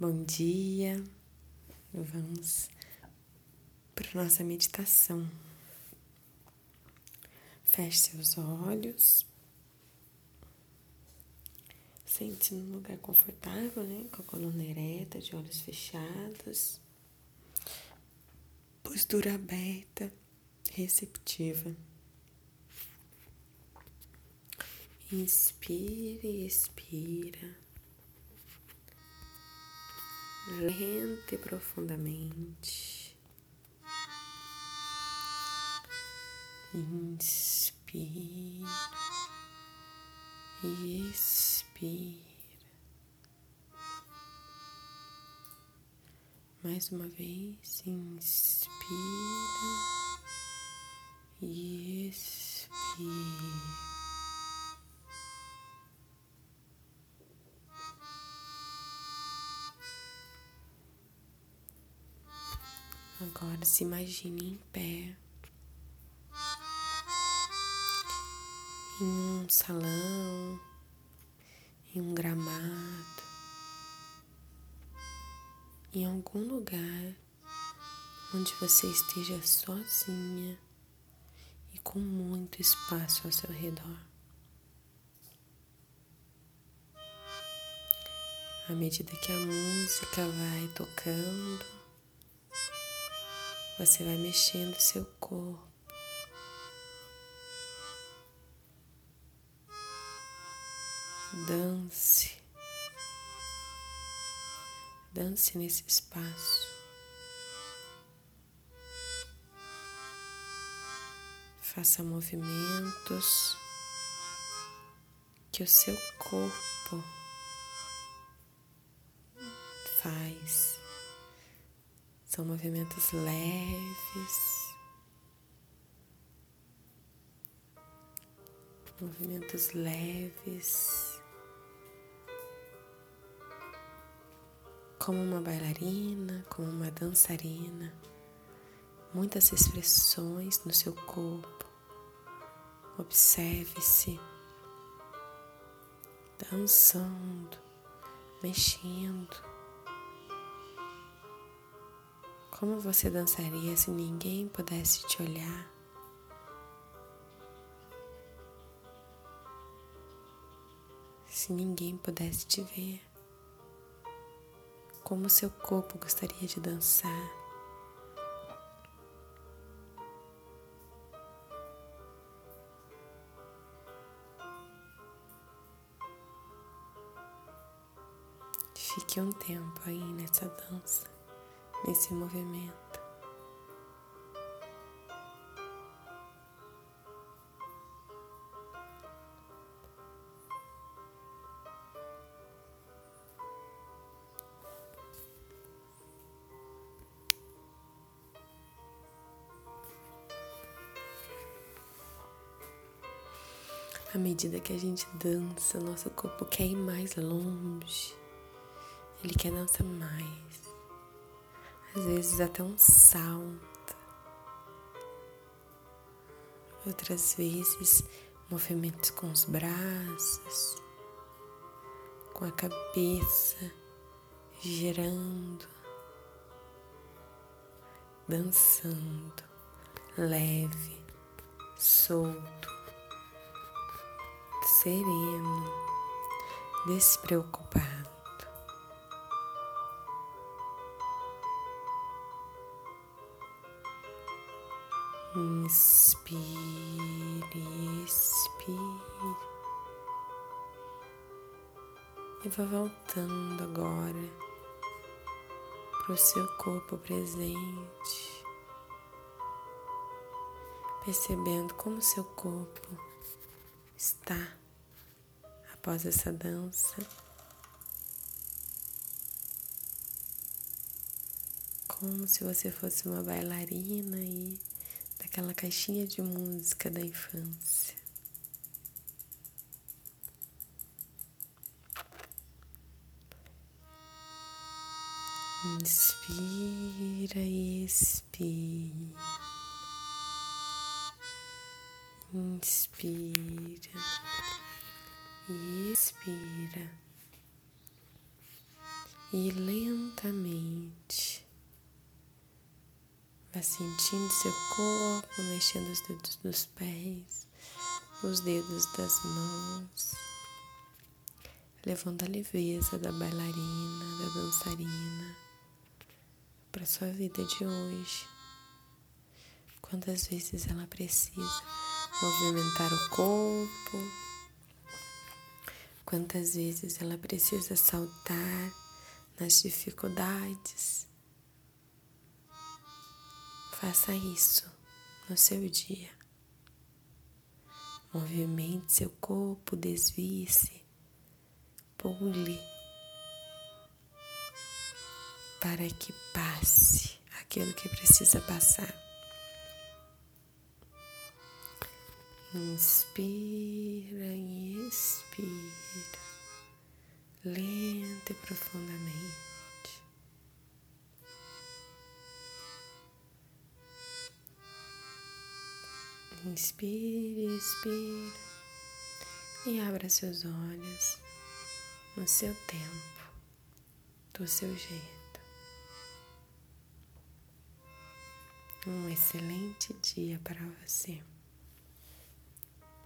Bom dia, vamos para nossa meditação. Feche seus olhos, sente-se num lugar confortável, né? Com a coluna ereta, de olhos fechados, postura aberta, receptiva. Inspire e expira lenta e profundamente. Inspira e expira. Mais uma vez, inspira e expira. Agora se imagine em pé, em um salão, em um gramado, em algum lugar onde você esteja sozinha e com muito espaço ao seu redor. À medida que a música vai tocando, você vai mexendo seu corpo. Dance. Dance nesse espaço. Faça movimentos que o seu corpo faz. São movimentos leves, movimentos leves, como uma bailarina, como uma dançarina, muitas expressões no seu corpo. Observe-se dançando, mexendo. Como você dançaria se ninguém pudesse te olhar? Se ninguém pudesse te ver? Como seu corpo gostaria de dançar? Fique um tempo aí nessa dança nesse movimento. À medida que a gente dança, nosso corpo quer ir mais longe, ele quer dançar mais às vezes até um salto, outras vezes movimentos com os braços, com a cabeça girando, dançando, leve, solto, sereno, despreocupado. Inspire, expire. E vá voltando agora para o seu corpo presente, percebendo como seu corpo está após essa dança. Como se você fosse uma bailarina e daquela caixinha de música da infância. Inspira e expira. Inspira e expira. e lentamente vá sentindo seu corpo, mexendo os dedos dos pés, os dedos das mãos, levando a leveza da bailarina, da dançarina para sua vida de hoje. Quantas vezes ela precisa movimentar o corpo, quantas vezes ela precisa saltar nas dificuldades. Faça isso no seu dia. Movimente seu corpo, desvie-se, pule para que passe aquilo que precisa passar. Inspira e expira, lenta e profundamente. Inspire, expira e abra seus olhos no seu tempo, do seu jeito. Um excelente dia para você.